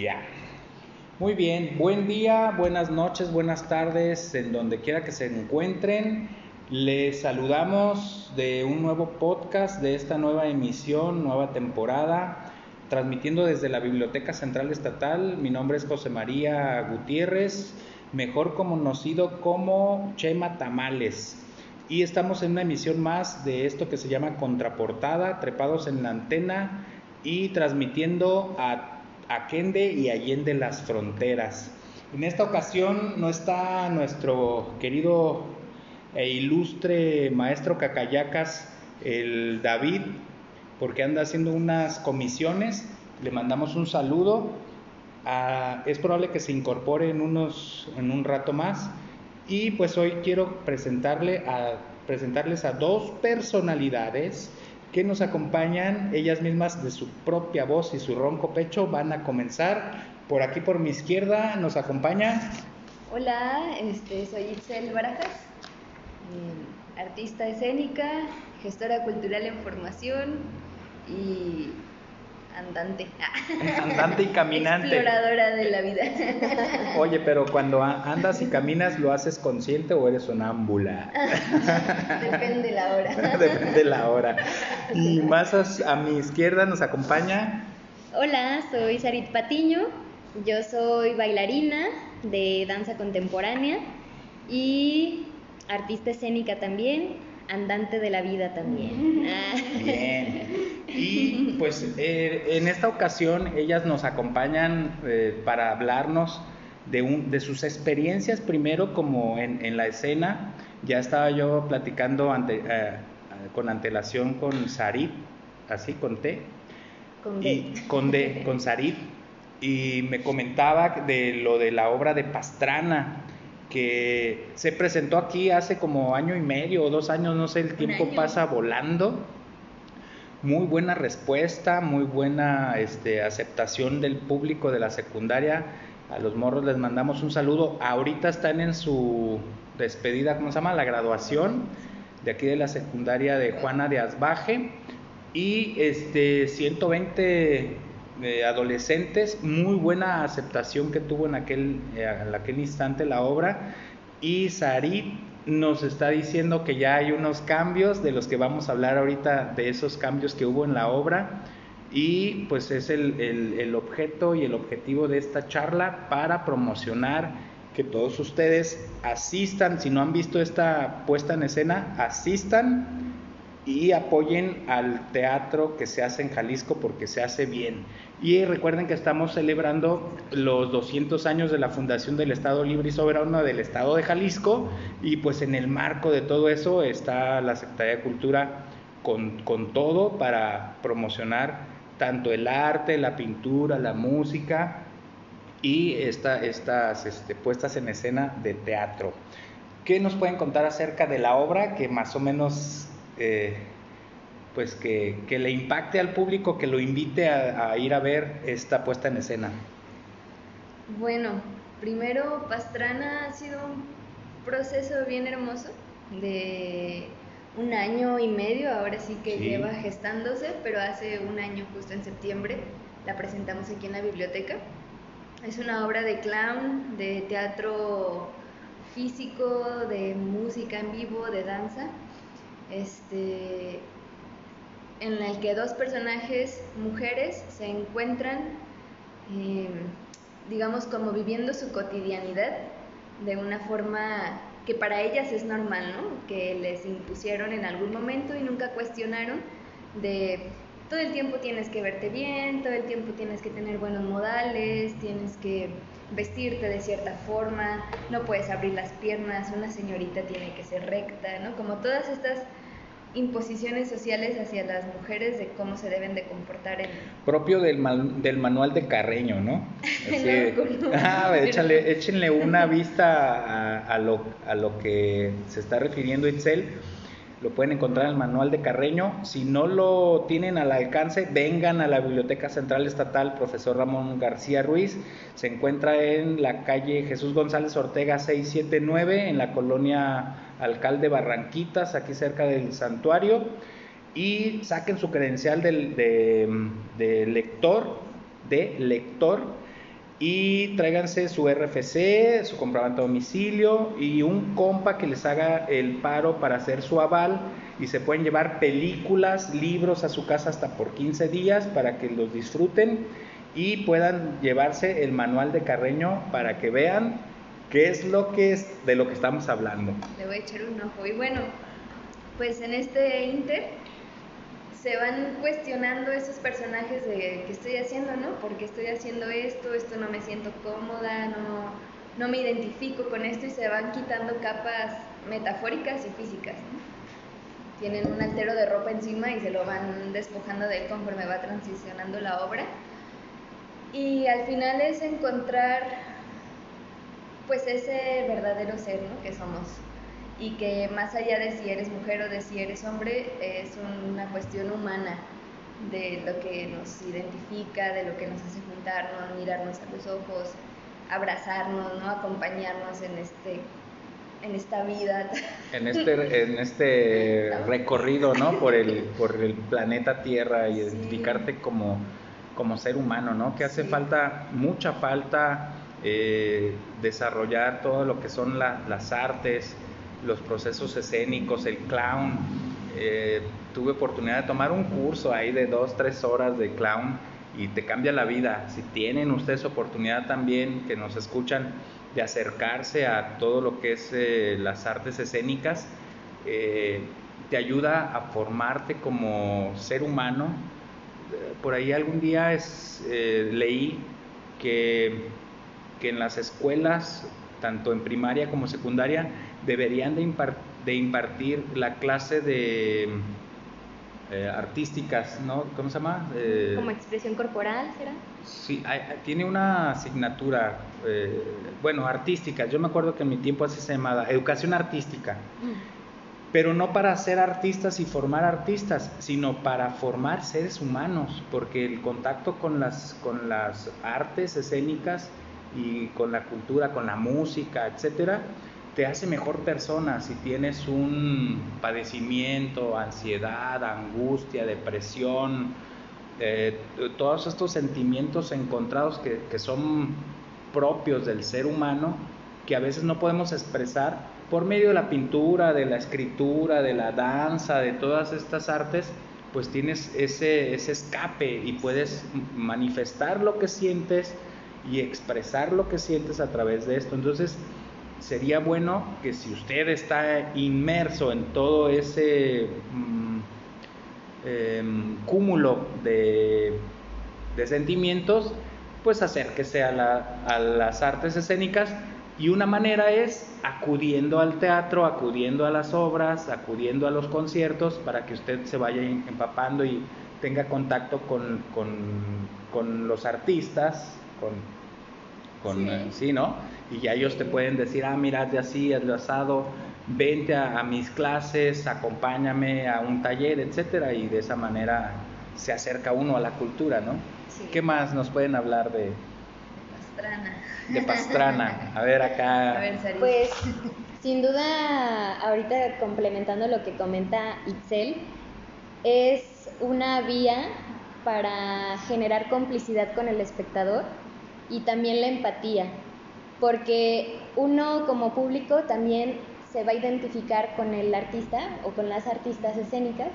Ya. Muy bien, buen día, buenas noches, buenas tardes, en donde quiera que se encuentren. Les saludamos de un nuevo podcast, de esta nueva emisión, nueva temporada, transmitiendo desde la Biblioteca Central Estatal. Mi nombre es José María Gutiérrez, mejor conocido como Chema Tamales. Y estamos en una emisión más de esto que se llama Contraportada, trepados en la antena y transmitiendo a Aquende y Allende las fronteras. En esta ocasión no está nuestro querido e ilustre maestro Cacayacas, el David, porque anda haciendo unas comisiones. Le mandamos un saludo. Ah, es probable que se incorpore en, unos, en un rato más. Y pues hoy quiero presentarle a, presentarles a dos personalidades que nos acompañan ellas mismas de su propia voz y su ronco pecho. Van a comenzar. Por aquí por mi izquierda nos acompaña. Hola, este, soy Itzel Barajas, eh, artista escénica, gestora cultural en formación y andante. Andante y caminante. Exploradora de la vida. Oye, pero cuando andas y caminas, ¿lo haces consciente o eres sonámbula? Depende la hora. Depende la hora. Y más a, a mi izquierda nos acompaña. Hola, soy Sarit Patiño. Yo soy bailarina de danza contemporánea y artista escénica también andante de la vida también. Bien. Y pues eh, en esta ocasión ellas nos acompañan eh, para hablarnos de, un, de sus experiencias primero como en, en, la escena. Ya estaba yo platicando ante, eh, con antelación con Sarit, así con T. Con D. Y, con D, con Sarit. Y me comentaba de lo de la obra de Pastrana que se presentó aquí hace como año y medio o dos años, no sé, el tiempo pasa volando. Muy buena respuesta, muy buena este, aceptación del público de la secundaria. A los morros les mandamos un saludo. Ahorita están en su despedida, ¿cómo se llama? La graduación de aquí de la secundaria de Juana de Asbaje. Y este 120 adolescentes, muy buena aceptación que tuvo en aquel, eh, en aquel instante la obra. Y Sarit nos está diciendo que ya hay unos cambios de los que vamos a hablar ahorita, de esos cambios que hubo en la obra. Y pues es el, el, el objeto y el objetivo de esta charla para promocionar que todos ustedes asistan, si no han visto esta puesta en escena, asistan y apoyen al teatro que se hace en Jalisco porque se hace bien. Y recuerden que estamos celebrando los 200 años de la fundación del Estado Libre y Soberano del Estado de Jalisco y pues en el marco de todo eso está la Secretaría de Cultura con, con todo para promocionar tanto el arte, la pintura, la música y esta, estas este, puestas en escena de teatro. ¿Qué nos pueden contar acerca de la obra que más o menos eh, pues que, que, le impacte al público, que lo invite a, a, ir a ver esta puesta en escena? Bueno, primero Pastrana ha sido un proceso bien hermoso de un año y medio, ahora sí que sí. lleva gestándose, pero hace un año, justo en septiembre, la presentamos aquí en la biblioteca. Es una obra de clown, de teatro físico, de música en vivo, de danza este, en el que dos personajes mujeres se encuentran, eh, digamos, como viviendo su cotidianidad de una forma que para ellas es normal, ¿no? Que les impusieron en algún momento y nunca cuestionaron de todo el tiempo tienes que verte bien, todo el tiempo tienes que tener buenos modales, tienes que vestirte de cierta forma, no puedes abrir las piernas, una señorita tiene que ser recta, ¿no? Como todas estas imposiciones sociales hacia las mujeres de cómo se deben de comportar en... Propio del, mal, del manual de Carreño, ¿no? Así, no, ah, échale, échenle una vista a, a, lo, a lo que se está refiriendo Itzel lo pueden encontrar en el manual de Carreño. Si no lo tienen al alcance, vengan a la Biblioteca Central Estatal Profesor Ramón García Ruiz. Se encuentra en la calle Jesús González Ortega 679, en la colonia Alcalde Barranquitas, aquí cerca del santuario. Y saquen su credencial de, lector, de lector y tráiganse su RFC, su comprobante de domicilio y un compa que les haga el paro para hacer su aval y se pueden llevar películas, libros a su casa hasta por 15 días para que los disfruten y puedan llevarse el manual de Carreño para que vean qué es lo que es de lo que estamos hablando. Le voy a echar un ojo y bueno, pues en este inter se van cuestionando esos personajes de qué estoy haciendo, ¿no? Porque estoy haciendo esto, esto no me siento cómoda, no, no me identifico con esto y se van quitando capas metafóricas y físicas, ¿no? Tienen un altero de ropa encima y se lo van despojando de él conforme va transicionando la obra. Y al final es encontrar pues ese verdadero ser, ¿no? Que somos y que más allá de si eres mujer o de si eres hombre, es una cuestión humana de lo que nos identifica, de lo que nos hace juntarnos, mirarnos a los ojos, abrazarnos, ¿no? acompañarnos en este en esta vida. En este, en este recorrido, ¿no? Por el, por el planeta Tierra y identificarte como, como ser humano, ¿no? Que hace falta, mucha falta eh, desarrollar todo lo que son las artes, los procesos escénicos, el clown. Eh, tuve oportunidad de tomar un curso ahí de dos, tres horas de clown y te cambia la vida. Si tienen ustedes oportunidad también, que nos escuchan, de acercarse a todo lo que es eh, las artes escénicas, eh, te ayuda a formarte como ser humano. Por ahí algún día es, leí que, que en las escuelas, tanto en primaria como secundaria, deberían de, de impartir la clase de eh, artísticas, ¿no? ¿Cómo se llama? Eh, Como expresión corporal, ¿será? Sí, tiene una asignatura, eh, bueno, artística. Yo me acuerdo que en mi tiempo así se llamaba, educación artística. Mm. Pero no para ser artistas y formar artistas, sino para formar seres humanos, porque el contacto con las, con las artes escénicas y con la cultura, con la música, etcétera, te hace mejor persona si tienes un padecimiento, ansiedad, angustia, depresión, eh, todos estos sentimientos encontrados que, que, son propios del ser humano que a veces no podemos expresar por medio de la pintura, de la escritura, de la danza, de todas estas artes, pues tienes ese, ese escape y puedes manifestar lo que sientes y expresar lo que sientes a través de esto. Entonces, sería bueno que si usted está inmerso en todo ese mm, em, cúmulo de, sentimientos, pues acérquese a, a las artes escénicas y una manera es acudiendo al teatro, acudiendo a las obras, acudiendo a los conciertos para que usted se vaya empapando y tenga contacto con, con, los artistas, con, con sí. ¿no? y ya ellos te pueden decir, ah, mira, de así, es asado, vente a, mis clases, acompáñame a un taller, etcétera, y de esa manera se acerca uno a la cultura, ¿no? ¿Qué más nos pueden hablar de Pastrana? De Pastrana. A ver acá. A ver, pues sin duda, ahorita complementando lo que comenta Itzel, es una vía para generar complicidad con el espectador y también la empatía porque uno como público también se va a identificar con el artista o con las artistas escénicas,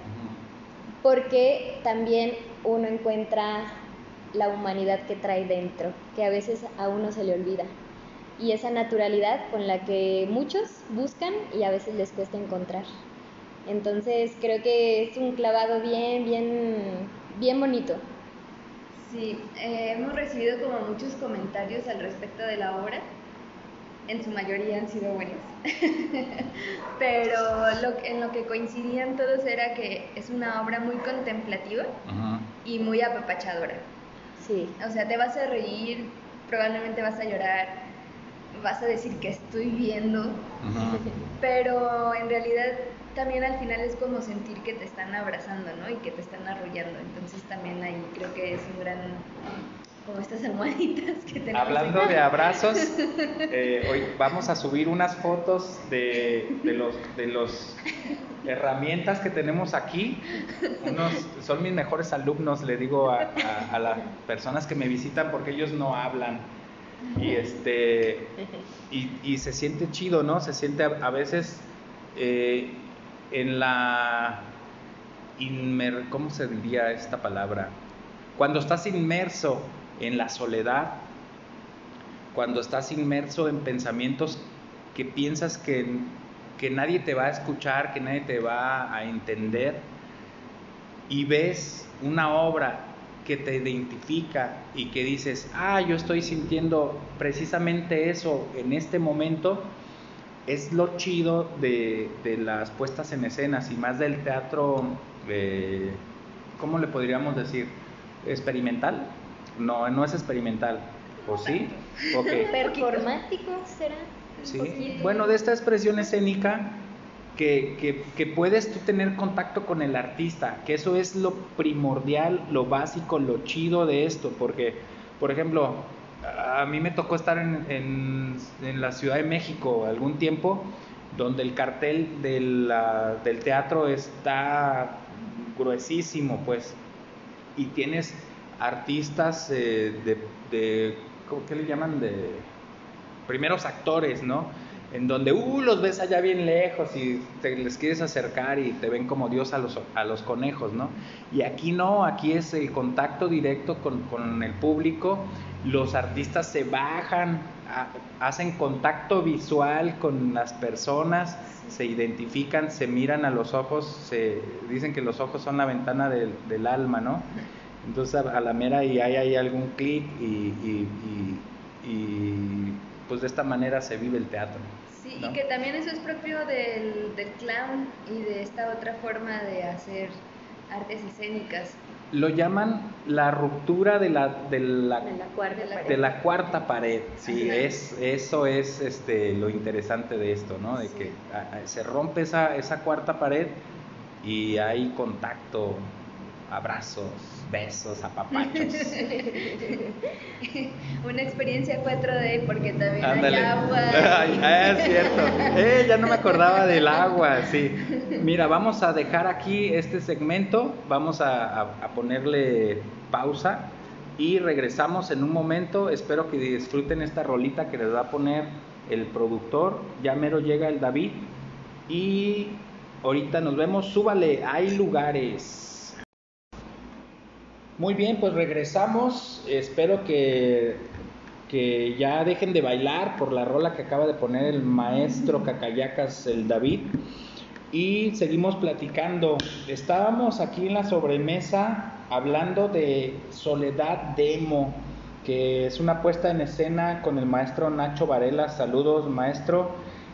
porque también uno encuentra la humanidad que trae dentro, que a veces a uno se le olvida. Y esa naturalidad con la que muchos buscan y a veces les cuesta encontrar. Entonces creo que es un clavado bien, bien, bien bonito. Sí, eh, hemos recibido como muchos comentarios al respecto de la obra en su mayoría han sido buenos. Pero lo, en lo que coincidían todos era que es una obra muy contemplativa y muy apapachadora. Sí. O sea, te vas a reír, probablemente vas a llorar, vas a decir que estoy viendo, pero en realidad también al final es como sentir que te están abrazando, ¿no? Y que te están arrullando. Entonces también ahí creo que es un gran como estas almohaditas que tenemos. Hablando de abrazos, eh, hoy vamos a subir unas fotos de, de, los de los herramientas que tenemos aquí. Unos, son mis mejores alumnos, le digo a, a, las personas que me visitan porque ellos no hablan. Y este y, se siente chido, ¿no? Se siente a, veces eh, en la inmer, ¿cómo se diría esta palabra? Cuando estás inmerso en la soledad, cuando estás inmerso en pensamientos que piensas que, que nadie te va a escuchar, que nadie te va a entender, y ves una obra que te identifica y que dices, ah, yo estoy sintiendo precisamente eso en este momento, es lo chido de, las puestas en escenas y más del teatro, eh, ¿cómo le podríamos decir? ¿Experimental? No, no es experimental. ¿O sí? Okay. ¿Performático será? Sí. Bueno, de esta expresión escénica que, que, puedes tú tener contacto con el artista, que eso es lo primordial, lo básico, lo chido de esto, porque, por ejemplo, a mí me tocó estar en, en, la Ciudad de México algún tiempo, donde el cartel del teatro está gruesísimo, pues, y tienes artistas eh, de, de, ¿qué le llaman? De primeros actores, ¿no? En donde uh, los ves allá bien lejos y te les quieres acercar y te ven como Dios a los, a los conejos, ¿no? Y aquí no, aquí es el contacto directo con, con el público, los artistas se bajan, hacen contacto visual con las personas, se identifican, se miran a los ojos, se dicen que los ojos son la ventana del, del alma, ¿no? Entonces a, la mera y hay ahí algún clic y, y, y pues de esta manera se vive el teatro. Sí, y que también eso es propio del, del clown y de esta otra forma de hacer artes escénicas. Lo llaman la ruptura de la, de la, de la, cuarta, pared. De la cuarta pared. Sí, es, eso es este, lo interesante de esto, ¿no? De que se rompe esa, esa cuarta pared y hay contacto, abrazos, besos, apapachos. Una experiencia 4D porque también hay agua. Ah, es cierto. Eh, ya no me acordaba del agua, sí. Mira, vamos a dejar aquí este segmento, vamos a, a ponerle pausa y regresamos en un momento. Espero que disfruten esta rolita que les va a poner el productor. Ya mero llega el David y ahorita nos vemos. Súbale, hay lugares. Muy bien, pues regresamos. Espero que, que ya dejen de bailar por la rola que acaba de poner el maestro Cacayacas, el David. Y seguimos platicando. Estábamos aquí en la sobremesa hablando de Soledad Demo, que es una puesta en escena con el maestro Nacho Varela. Saludos, maestro.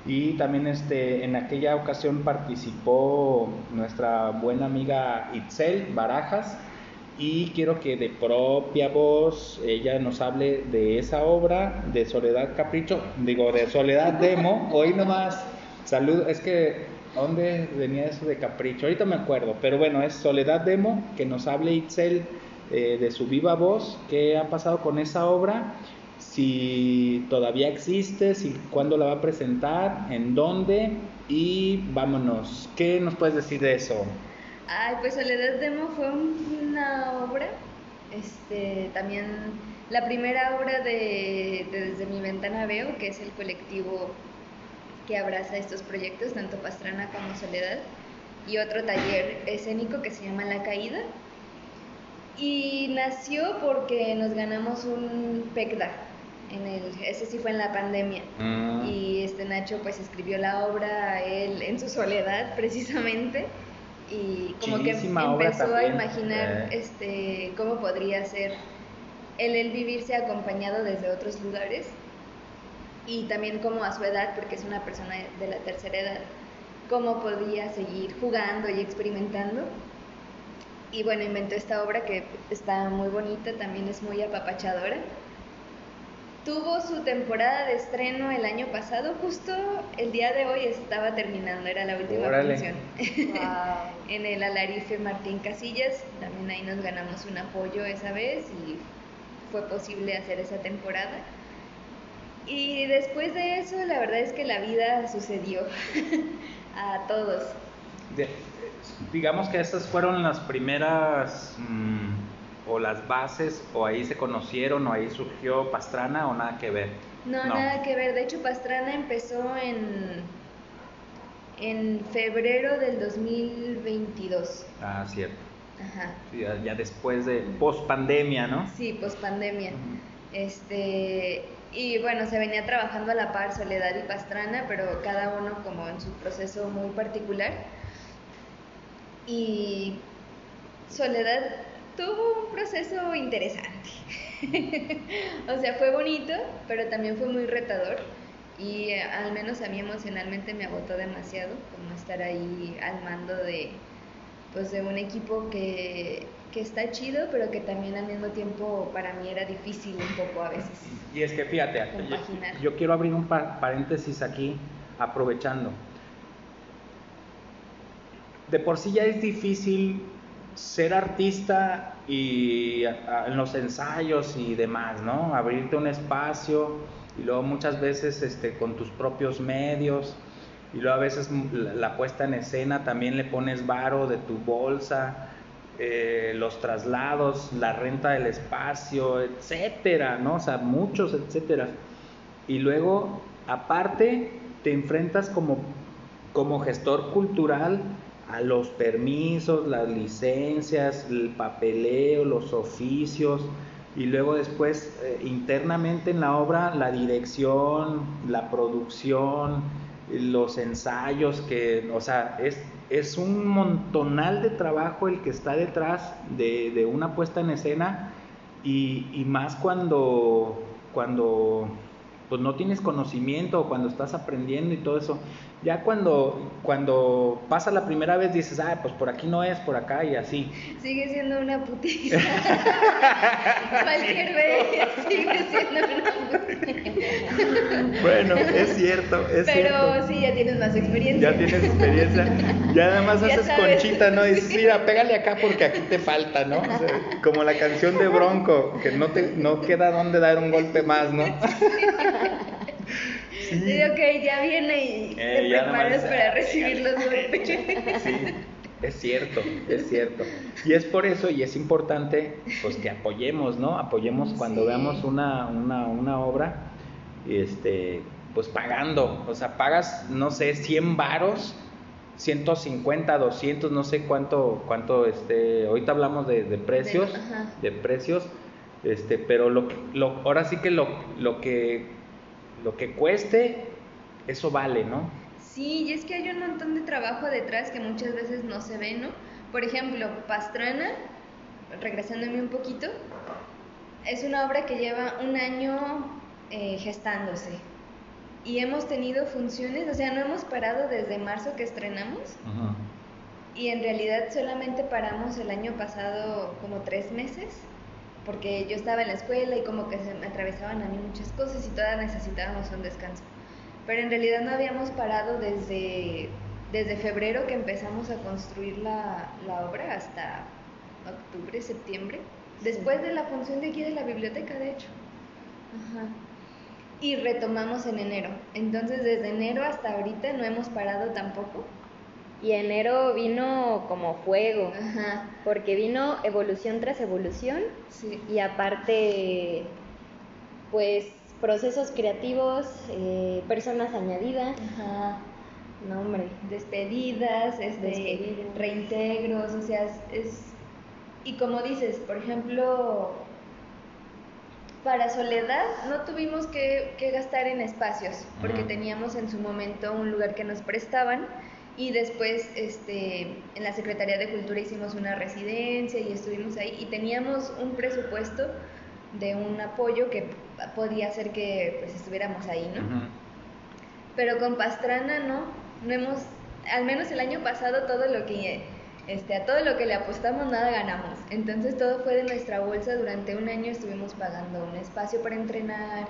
Y también este, en aquella ocasión participó nuestra buena amiga Itzel Barajas y quiero que de propia voz ella nos hable de esa obra de Soledad Capricho, digo de Soledad Demo, hoy nomás, salud, es que ¿dónde venía eso de Capricho? Ahorita me acuerdo, pero bueno, es Soledad Demo, que nos hable Itzel eh, de su viva voz, qué ha pasado con esa obra, si todavía existe, si cuándo la va a presentar, en dónde y vámonos, ¿qué nos puedes decir de eso? Ay, pues Soledad Demo fue una obra, este, también la primera obra de, Desde mi ventana veo, que es el colectivo que abraza estos proyectos, tanto Pastrana como Soledad, y otro taller escénico que se llama La Caída. Y nació porque nos ganamos un PECDA, en el, ese sí fue en la pandemia. Mm. Y este Nacho pues escribió la obra él en su soledad precisamente y como que empezó a imaginar eh. este cómo podría ser el, el vivirse acompañado desde otros lugares y también como a su edad, porque es una persona de la tercera edad, cómo podía seguir jugando y experimentando. Y bueno, inventó esta obra que está muy bonita, también es muy apapachadora Tuvo su temporada de estreno el año pasado, justo el día de hoy estaba terminando, era la última función. en el Alarife Martín Casillas, también ahí nos ganamos un apoyo esa vez y fue posible hacer esa temporada. Y después de eso, la verdad es que la vida sucedió a todos. digamos que estas fueron las primeras... Mm, o las bases o ahí se conocieron o ahí surgió Pastrana o nada que ver? No, nada que ver. De hecho, Pastrana empezó en, en febrero del 2022. Ah, cierto. Ajá. ya, después de post pandemia, ¿no? Sí, post pandemia. Este, y bueno, se venía trabajando a la par Soledad y Pastrana, pero cada uno como en su proceso muy particular. Y Soledad tuvo un proceso interesante. o sea, fue bonito, pero también fue muy retador. Y eh, al menos a mí emocionalmente me agotó demasiado, como estar ahí al mando de, pues, de un equipo que, que está chido, pero que también al mismo tiempo para mí era difícil un poco a veces. Y es que fíjate, yo, quiero abrir un paréntesis aquí, aprovechando. De por sí ya es difícil ser artista y en los ensayos y demás, ¿no? Abrirte un espacio y luego muchas veces este, con tus propios medios y luego a veces la, puesta en escena también le pones varo de tu bolsa, eh, los traslados, la renta del espacio, etcétera, ¿no? O sea, muchos, etcétera. Y luego, aparte, te enfrentas como, como gestor cultural a los permisos, las licencias, el papeleo, los oficios y luego después eh, internamente en la obra la dirección, la producción, los ensayos, que, o sea, es, es un montonal de trabajo el que está detrás de, de una puesta en escena y, y más cuando, cuando pues no tienes conocimiento cuando estás aprendiendo y todo eso. Ya cuando, cuando pasa la primera vez dices, ah, pues por aquí no es, por acá y así. Sigue siendo una putiza. Cualquier vez sigue siendo una putiza. Bueno, es cierto, es Pero sí, ya tienes más experiencia. Ya tienes experiencia. Ya nada más haces conchita, ¿no? Y dices, mira, pégale acá porque aquí te falta, ¿no? como la canción de Bronco, que no, te, no queda donde dar un golpe más, ¿no? Sí. ok, ya viene y eh, te preparas para recibir los golpes. Sí, es cierto, es cierto. Y es por eso, y es importante, pues que apoyemos, ¿no? Apoyemos cuando veamos una, una, una obra, este, pues pagando. O sea, pagas, no sé, 100 varos 150, 200, no sé cuánto, cuánto, este, ahorita hablamos de, de precios, de, precios, este, pero lo, lo, ahora sí que lo, lo que lo que cueste, eso vale, ¿no? Sí, y es que hay un montón de trabajo detrás que muchas veces no se ve, ¿no? Por ejemplo, Pastrana, regresándome un poquito, es una obra que lleva un año eh, gestándose. Y hemos tenido funciones, o sea, no hemos parado desde marzo que estrenamos. Y en realidad solamente paramos el año pasado como tres meses porque yo estaba en la escuela y como que se me atravesaban a mí muchas cosas y todas necesitábamos un descanso. Pero en realidad no habíamos parado desde, desde febrero que empezamos a construir la, la obra hasta octubre, septiembre, después de la función de aquí de la biblioteca, de hecho. Ajá. Y retomamos en enero. Entonces desde enero hasta ahorita no hemos parado tampoco. Y enero vino como fuego, porque vino evolución tras evolución y aparte, pues procesos creativos, eh, personas añadidas. Ajá. No, hombre. Despedidas, este, reintegros, o sea, es, Y como dices, por ejemplo, para Soledad no tuvimos que, que gastar en espacios, porque teníamos en su momento un lugar que nos prestaban y después este, en la Secretaría de Cultura hicimos una residencia y estuvimos ahí y teníamos un presupuesto de un apoyo que podía hacer que pues, estuviéramos ahí, ¿no? Pero con Pastrana no, no hemos, al menos el año pasado todo lo que, este, a todo lo que le apostamos nada ganamos. Entonces todo fue de nuestra bolsa, durante un año estuvimos pagando un espacio para entrenar.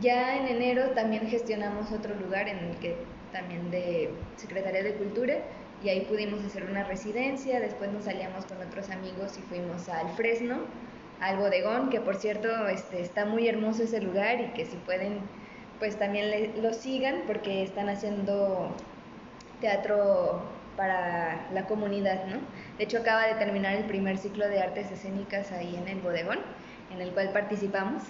Ya en enero también gestionamos otro lugar en el que también de Secretaría de Cultura y ahí pudimos hacer una residencia, después nos salíamos con otros amigos y fuimos al Fresno, al bodegón, que por cierto este, está muy hermoso ese lugar y que si pueden pues también lo sigan porque están haciendo teatro para la comunidad, ¿no? De hecho, acaba de terminar el primer ciclo de artes escénicas ahí en el bodegón, en el cual participamos.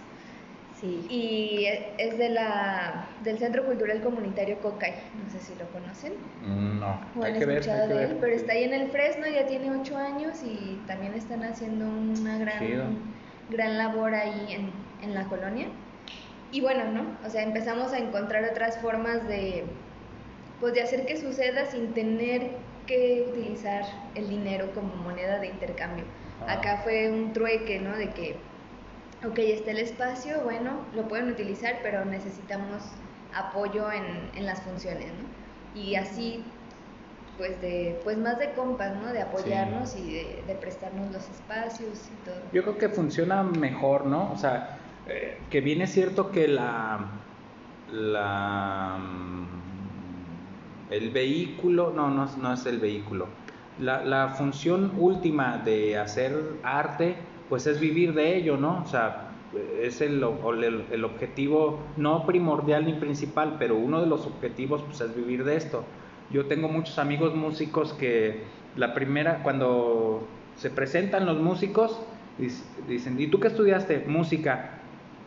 Sí. Y es de la, del Centro Cultural Comunitario Cocay, no sé si lo conocen. No, o han escuchado de él, pero está ahí en el Fresno, ya tiene ocho años y también están haciendo una gran, gran labor ahí en, en la colonia. Y bueno, ¿no? O sea, empezamos a encontrar otras formas de, pues, de hacer que suceda sin tener que utilizar el dinero como moneda de intercambio. Ah. Acá fue un trueque, ¿no? De que ok, está el espacio, bueno, lo pueden utilizar, pero necesitamos apoyo en, en las funciones, ¿no? Y así, pues, de, pues más de compas, ¿no? De apoyarnos y de, prestarnos los espacios y todo. Yo creo que funciona mejor, ¿no? O sea, eh, que viene cierto que la, la, el vehículo, no, no, no es el vehículo, la, la función última de hacer arte, pues es vivir de ello, ¿no? O sea, es el, el, objetivo no primordial ni principal, pero uno de los objetivos pues es vivir de esto. Yo tengo muchos amigos músicos que la primera, cuando se presentan los músicos, dicen, ¿y tú qué estudiaste? Música.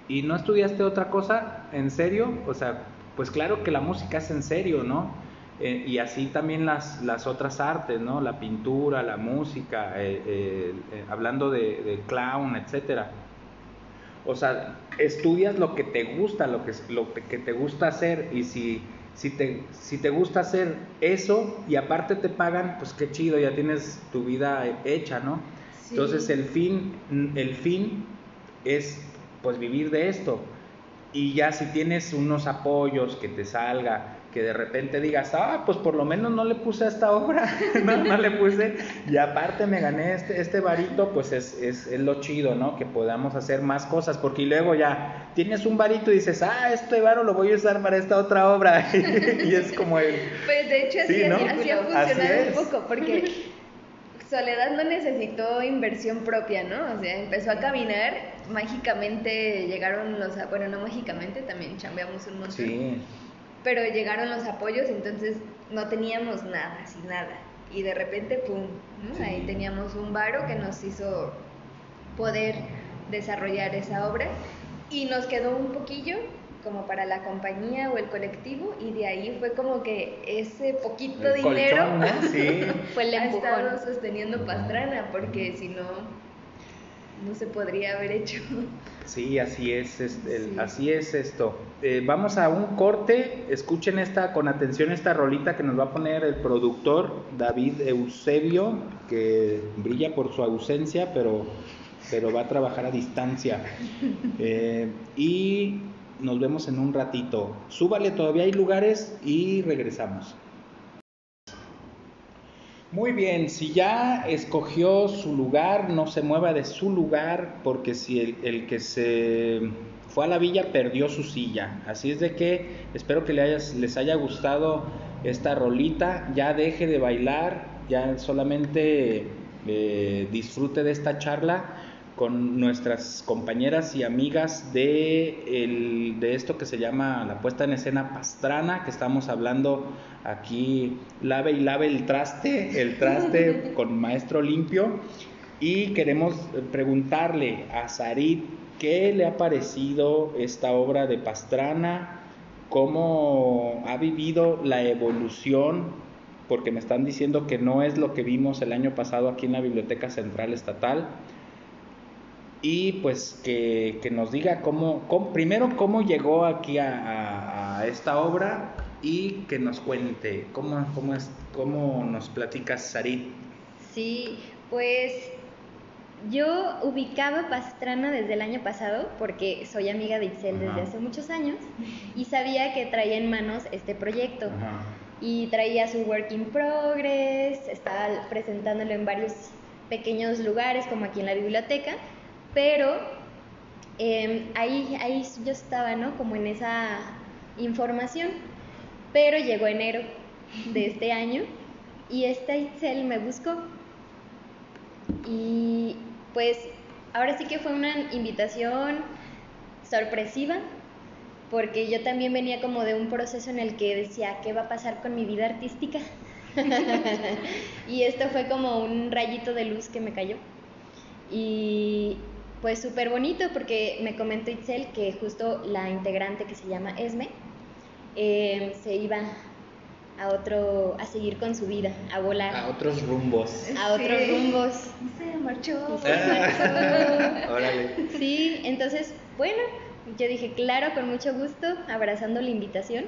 ¿Y no estudiaste otra cosa? ¿En serio? O sea, pues claro que la música es en serio, ¿no? Eh, y así también las, las otras artes, ¿no? La pintura, la música, eh, eh, hablando de, clown, etcétera. O sea, estudias lo que te gusta, lo que, lo que te gusta hacer y si, si, te, si te gusta hacer eso y aparte te pagan, pues qué chido, ya tienes tu vida hecha, ¿no? Entonces el fin, el fin es pues vivir de esto. Y ya si tienes unos apoyos que te salga, que de repente digas, ah, pues por lo menos no le puse a esta obra, no, le puse, y aparte me gané este, este varito, pues es, es, es, lo chido, ¿no? Que podamos hacer más cosas, porque luego ya tienes un varito y dices, ah, este varo lo voy a usar para esta otra obra, y es como el... Pues de hecho así, así, ha funcionado un poco, porque Soledad no necesitó inversión propia, ¿no? O sea, empezó a caminar, mágicamente llegaron los, bueno, no mágicamente, también chambeamos un montón. Sí pero llegaron los apoyos, entonces no teníamos nada, sin nada. Y de repente, ¡pum! Ahí teníamos un varo que nos hizo poder desarrollar esa obra y nos quedó un poquillo como para la compañía o el colectivo y de ahí fue como que ese poquito dinero fue el ha estado sosteniendo Pastrana porque si no no se podría haber hecho. Sí, así es, así es esto. Eh, vamos a un corte, escuchen esta con atención esta rolita que nos va a poner el productor David Eusebio, que brilla por su ausencia, pero, pero va a trabajar a distancia. Eh, y nos vemos en un ratito. Súbale, todavía hay lugares y regresamos. Muy bien, si ya escogió su lugar, no se mueva de su lugar, porque si el, que se fue a la villa perdió su silla. Así es de que espero que les haya gustado esta rolita, ya deje de bailar, ya solamente eh, disfrute de esta charla con nuestras compañeras y amigas de, de esto que se llama la puesta en escena pastrana, que estamos hablando aquí, lave y lave el traste, el traste con maestro limpio. Y queremos preguntarle a Sarit qué le ha parecido esta obra de Pastrana, cómo ha vivido la evolución, porque me están diciendo que no es lo que vimos el año pasado aquí en la Biblioteca Central Estatal y pues que, nos diga cómo, primero cómo llegó aquí a, esta obra y que nos cuente cómo, cómo, es, cómo nos platica Sarit. Sí, pues yo ubicaba Pastrana desde el año pasado porque soy amiga de Itzel desde hace muchos años y sabía que traía en manos este proyecto. Y traía su work in progress, estaba presentándolo en varios pequeños lugares como aquí en la biblioteca pero em, ahí, ahí yo estaba, ¿no? Como en esa información. Pero llegó enero de este año y esta Itzel me buscó. Y pues ahora sí que fue una invitación sorpresiva, porque yo también venía como de un proceso en el que decía, ¿qué va a pasar con mi vida artística? y esto fue como un rayito de luz que me cayó. Y pues súper bonito porque me comentó Itzel que justo la integrante que se llama Esme eh, se iba a otro, a seguir con su vida, a volar. A otros rumbos. A otros rumbos. Se marchó. Se marchó. Órale. Sí, entonces, bueno, yo dije, claro, con mucho gusto, abrazando la invitación.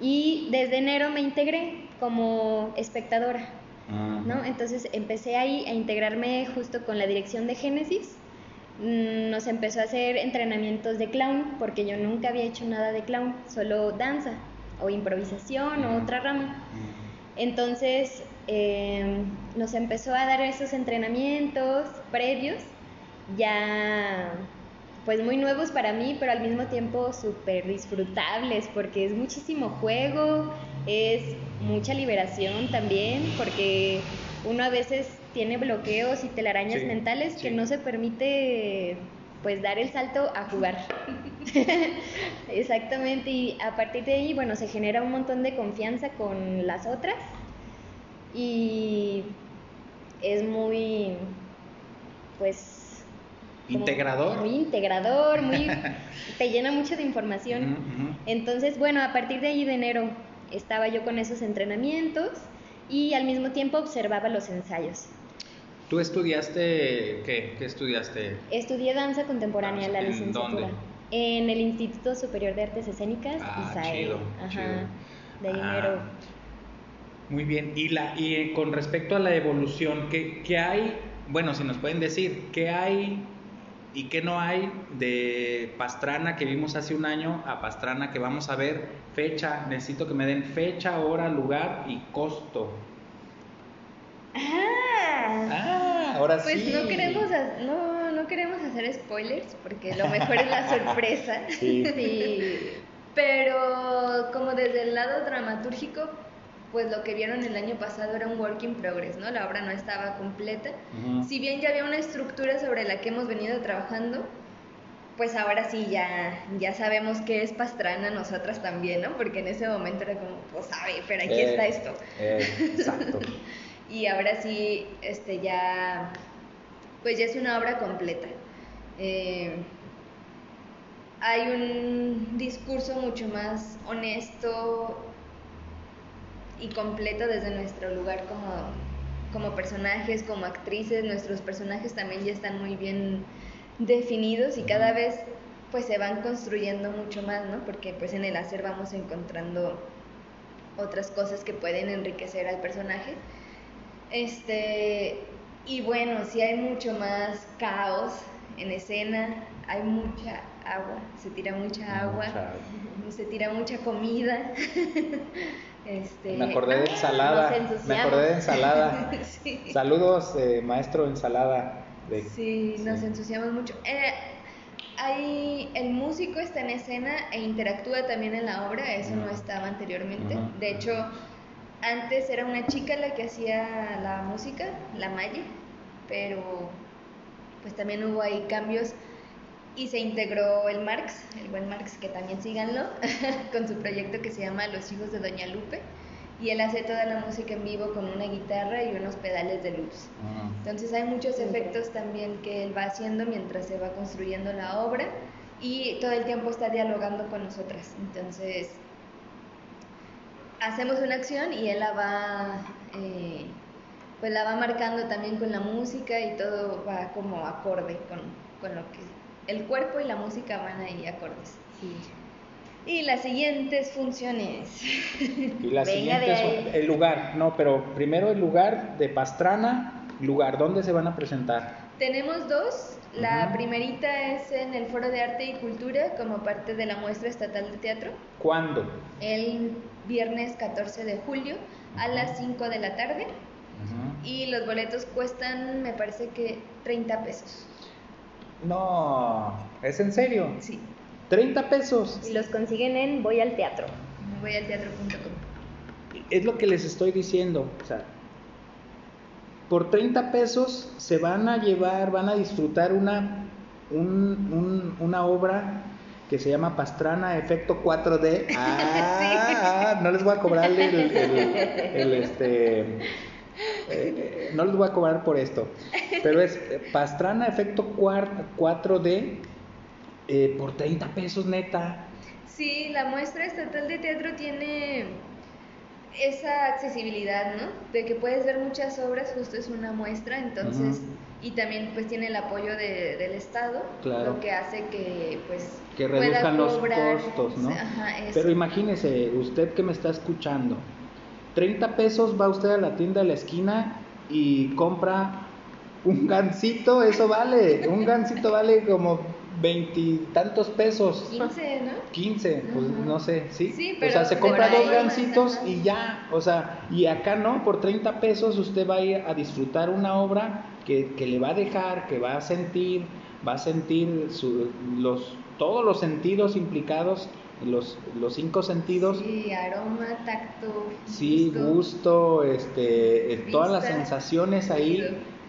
Y desde enero me integré como espectadora. ¿no? Entonces empecé ahí a integrarme justo con la dirección de Génesis. Mm, nos empezó a hacer entrenamientos de clown, porque yo nunca había hecho nada de clown, solo danza o improvisación o otra rama. Entonces em, nos empezó a dar esos entrenamientos previos, ya pues muy nuevos para mí, pero al mismo tiempo súper disfrutables, porque es muchísimo juego, es mucha liberación también, porque uno a veces tiene bloqueos y telarañas mentales que no se permite pues dar el salto a jugar. Exactamente, y a partir de ahí, bueno, se genera un montón de confianza con las otras y es muy, pues... Integrador. Muy integrador, muy... te llena mucho de información. Entonces, bueno, a partir de ahí de enero estaba yo con esos entrenamientos y al mismo tiempo observaba los ensayos. ¿Tú estudiaste qué? ¿Qué estudiaste? Estudié danza contemporánea, en la licenciatura. Dónde? En el Instituto Superior de Artes Escénicas, ah, Chido, Ajá, de dinero. Ah, muy bien. Y, la, y con respecto a la evolución, ¿qué, ¿qué hay? Bueno, si nos pueden decir, ¿qué hay y qué no hay de Pastrana que vimos hace un año a Pastrana que vamos a ver? Fecha, necesito que me den fecha, hora, lugar y costo. Ah, ah ahora pues sí. Pues no queremos, no, no queremos hacer spoilers porque lo mejor es la sorpresa. Sí. sí. Pero como desde el lado dramatúrgico, pues lo que vieron el año pasado era un work in progress, ¿no? La obra no estaba completa. Si bien ya había una estructura sobre la que hemos venido trabajando, pues ahora sí ya, ya sabemos qué es Pastrana nosotras también, ¿no? Porque en ese momento era como, pues sabe, pero aquí está eh, esto. Eh, exacto. y ahora sí, este ya, pues ya es una obra completa. Eh, hay un discurso mucho más honesto y completo desde nuestro lugar como, como personajes, como actrices. Nuestros personajes también ya están muy bien definidos y cada vez pues se van construyendo mucho más, ¿no? Porque pues en el hacer vamos encontrando otras cosas que pueden enriquecer al personaje. Este, y bueno, sí hay mucho más caos en escena, hay mucha agua, se tira mucha agua, se tira mucha comida. Este, me acordé de ensalada, me acordé de ensalada. Saludos, eh, maestro ensalada. sí, nos ensuciamos mucho. Eh, hay, el músico está en escena e interactúa también en la obra, eso no estaba anteriormente. De hecho, antes era una chica la que hacía la música, la Maya, pero pues también hubo ahí cambios y se integró el Marx, el buen Marx, que también síganlo, con su proyecto que se llama Los Hijos de Doña Lupe. Y él hace toda la música en vivo con una guitarra y unos pedales de luz. Ah. Entonces hay muchos efectos también que él va haciendo mientras se va construyendo la obra y todo el tiempo está dialogando con nosotras. Entonces hacemos una acción y él la va, eh, pues la va marcando también con la música y todo va como acorde con, con lo que el cuerpo y la música van ahí acordes. Y las siguientes funciones. Y las siguientes el lugar, no, pero primero el lugar de Pastrana, lugar, ¿dónde se van a presentar? Tenemos dos. La primerita es en el Foro de Arte y Cultura como parte de la muestra estatal de teatro. ¿Cuándo? El viernes 14 de julio a las 5 de la tarde. Y los boletos cuestan, me parece que 30 pesos. No, ¿es en serio? Sí. 30 pesos. Y los consiguen en voy al teatro. Voy al teatro.com. Es lo que les estoy diciendo. O sea, por 30 pesos se van a llevar, van a disfrutar una, una obra que se llama Pastrana Efecto 4D. Ah, no les voy a cobrar el, el, este. Eh, eh, no les voy a cobrar por esto, pero es Pastrana Efecto 4D eh, por 30 pesos neta. Sí, la muestra estatal de teatro tiene esa accesibilidad, ¿no? De que puedes ver muchas obras, justo es una muestra, entonces, y también pues tiene el apoyo de, del Estado, lo que hace que pues que reduzcan los costos, ¿no? Pero imagínese, usted que me está escuchando, 30 pesos va usted a la tienda de la esquina y compra un gancito, eso vale, un gancito vale como veintitantos pesos. 15, ¿no? 15, pues no sé, ¿sí? sí pero o sea, se compra dos gancitos y ya, o sea, y acá no, por 30 pesos usted va a ir a disfrutar una obra que, que le va a dejar, que va a sentir, va a sentir su, los, todos los sentidos implicados los, los cinco sentidos. Sí, aroma, tacto. Sí, gusto, este, eh, todas las sensaciones ahí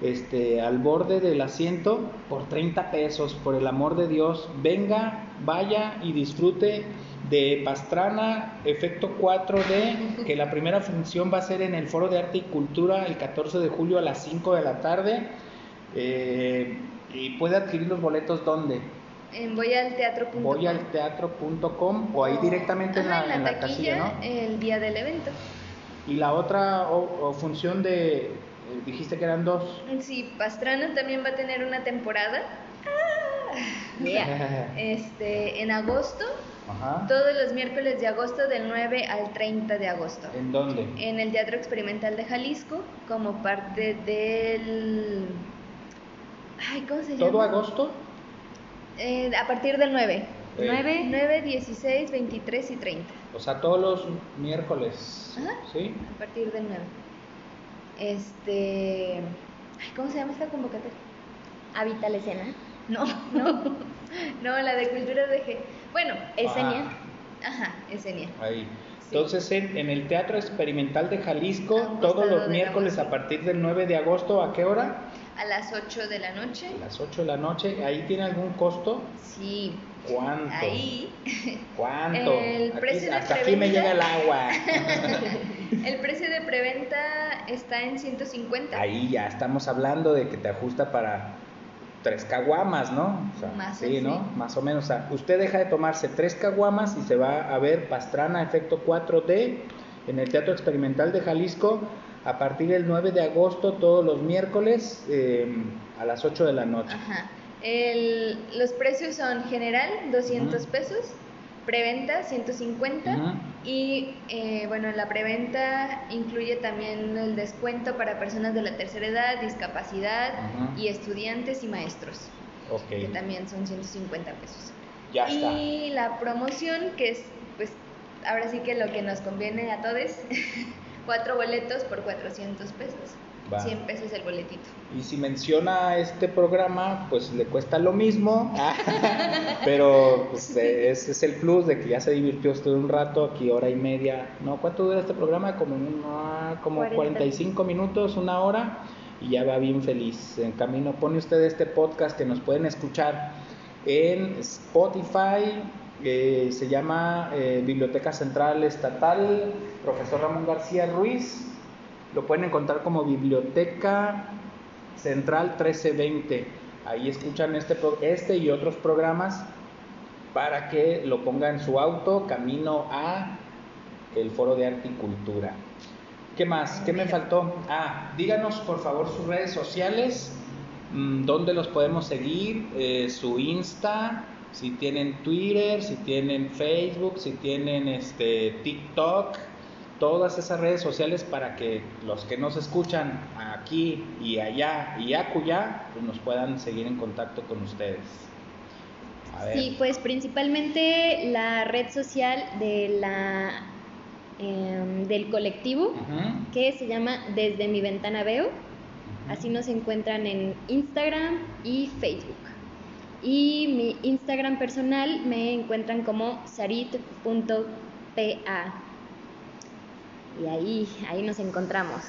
este, al borde del asiento por 30 pesos, por el amor de Dios. Venga, vaya y disfrute de Pastrana, efecto 4D, que la primera función va a ser en el Foro de Arte y Cultura el 14 de julio a las 5 de la tarde. Eh, y puede adquirir los boletos ¿dónde? En voyalteatro.com. Voyalteatro.com o ahí directamente en la, en taquilla, El día del evento. Y la otra función de, eh, dijiste que eran dos. Sí, Pastrana también va a tener una temporada. este, en agosto. Todos los miércoles de agosto del 9 al 30 de agosto. ¿En dónde? En el Teatro Experimental de Jalisco como parte del... Ay, ¿cómo se llama? ¿Todo agosto? Eh, a partir del 9. 9, 9, 16, 23 y 30. O sea, todos los miércoles. ¿Sí? A partir del 9. Este. ¿Cómo se llama esta convocatoria? ¿Habita la escena? No, no. No, la de cultura de G. Bueno, Esenia. Ah. Ajá, Esenia. Ahí. Entonces, en, el Teatro Experimental de Jalisco, todos los miércoles a partir del 9 de agosto, ¿a qué hora? A las 8 de la noche. A las 8 de la noche. ¿Ahí tiene algún costo? Sí. ¿Cuánto? Ahí. ¿Cuánto? El precio de hasta aquí me llega el agua. el precio de preventa está en 150. Ahí ya estamos hablando de que te ajusta para tres caguamas, ¿no? Más sí, ¿no? Más o menos. O sea, usted deja de tomarse tres caguamas y se va a ver Pastrana Efecto 4D en el Teatro Experimental de Jalisco a partir del 9 de agosto, todos los miércoles eh, a las 8 de la noche. Ajá. El, los precios son general 200 pesos, preventa 150 y eh, bueno, la preventa incluye también el descuento para personas de la tercera edad, discapacidad y estudiantes y maestros, que también son 150 pesos. Ya y la promoción, que es pues ahora sí que lo que nos conviene a todos, cuatro boletos por 400 pesos. 100 pesos el boletito. Y si menciona este programa, pues le cuesta lo mismo, pero pues, eh, ese es el plus de que ya se divirtió usted un rato, aquí hora y media. ¿No? ¿Cuánto dura este programa? Como, como 45 minutos, una hora, y ya va bien feliz. En camino pone usted este podcast que nos pueden escuchar en Spotify, eh, se llama eh, Biblioteca Central Estatal, profesor Ramón García Ruiz. Lo pueden encontrar como Biblioteca Central 1320. Ahí escuchan este, este y otros programas para que lo ponga en su auto camino a el Foro de Arte y Cultura. ¿Qué más? ¿Qué me faltó? Ah, díganos por favor sus redes sociales, mm, dónde los podemos seguir, eh, su Insta, si tienen Twitter, si tienen Facebook, si tienen este TikTok todas esas redes sociales para que los que nos escuchan aquí y allá y acuya pues nos puedan seguir en contacto con ustedes. Sí, pues principalmente la red social de la em, del colectivo que se llama Desde mi ventana veo. Así nos encuentran en Instagram y Facebook. Y mi Instagram personal me encuentran como sarit.pa y ahí, ahí nos encontramos.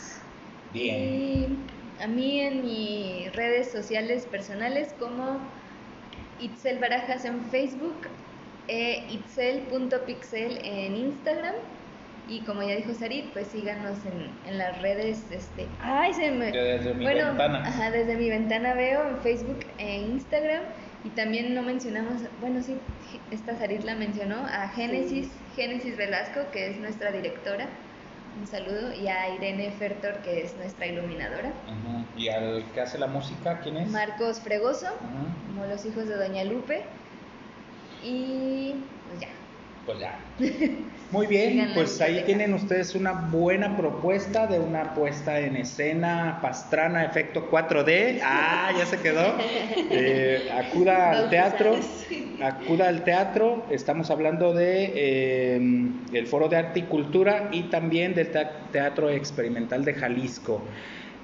Bien. a mí en mis redes sociales personales como Itzel Barajas en Facebook e itzel.pixel en Instagram. Y como ya dijo Sarit, pues síganos en, en las redes. Este, ay, se me. Desde mi bueno, ventana. Ajá, desde mi ventana veo en Facebook e Instagram. Y también no mencionamos, bueno, sí, esta Sarit la mencionó, a Génesis, Génesis Velasco, que es nuestra directora. Un saludo. Y a Irene Fertor, que es nuestra iluminadora. ¿Y al que hace la música, quién es? Marcos Fregoso, como los hijos de Doña Lupe. Y pues ya. Pues ya. Muy bien, pues ahí tienen ustedes una buena propuesta de una puesta en escena pastrana, efecto 4D. Ah, ya se quedó. Eh, acuda al teatro. Acuda al teatro. Estamos hablando de eh, el Foro de Arte y Cultura y también del Teatro Experimental de Jalisco.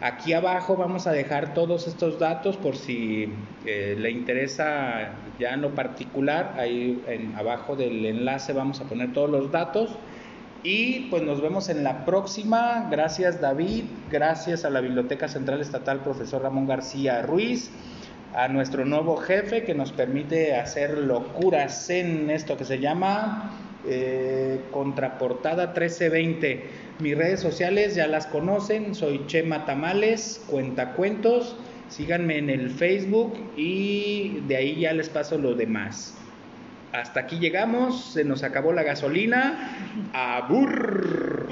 Aquí abajo vamos a dejar todos estos datos por si eh, le interesa ya en lo particular. Ahí abajo del enlace vamos a poner todos los datos. Y pues nos vemos en la próxima. Gracias David, gracias a la Biblioteca Central Estatal profesor Ramón García Ruiz, a nuestro nuevo jefe que nos permite hacer locuras en esto que se llama eh, Contraportada 1320. Mis redes sociales ya las conocen, soy Chema Tamales, cuentacuentos, síganme en el Facebook y de ahí ya les paso lo demás. Hasta aquí llegamos, se nos acabó la gasolina. ¡Abur!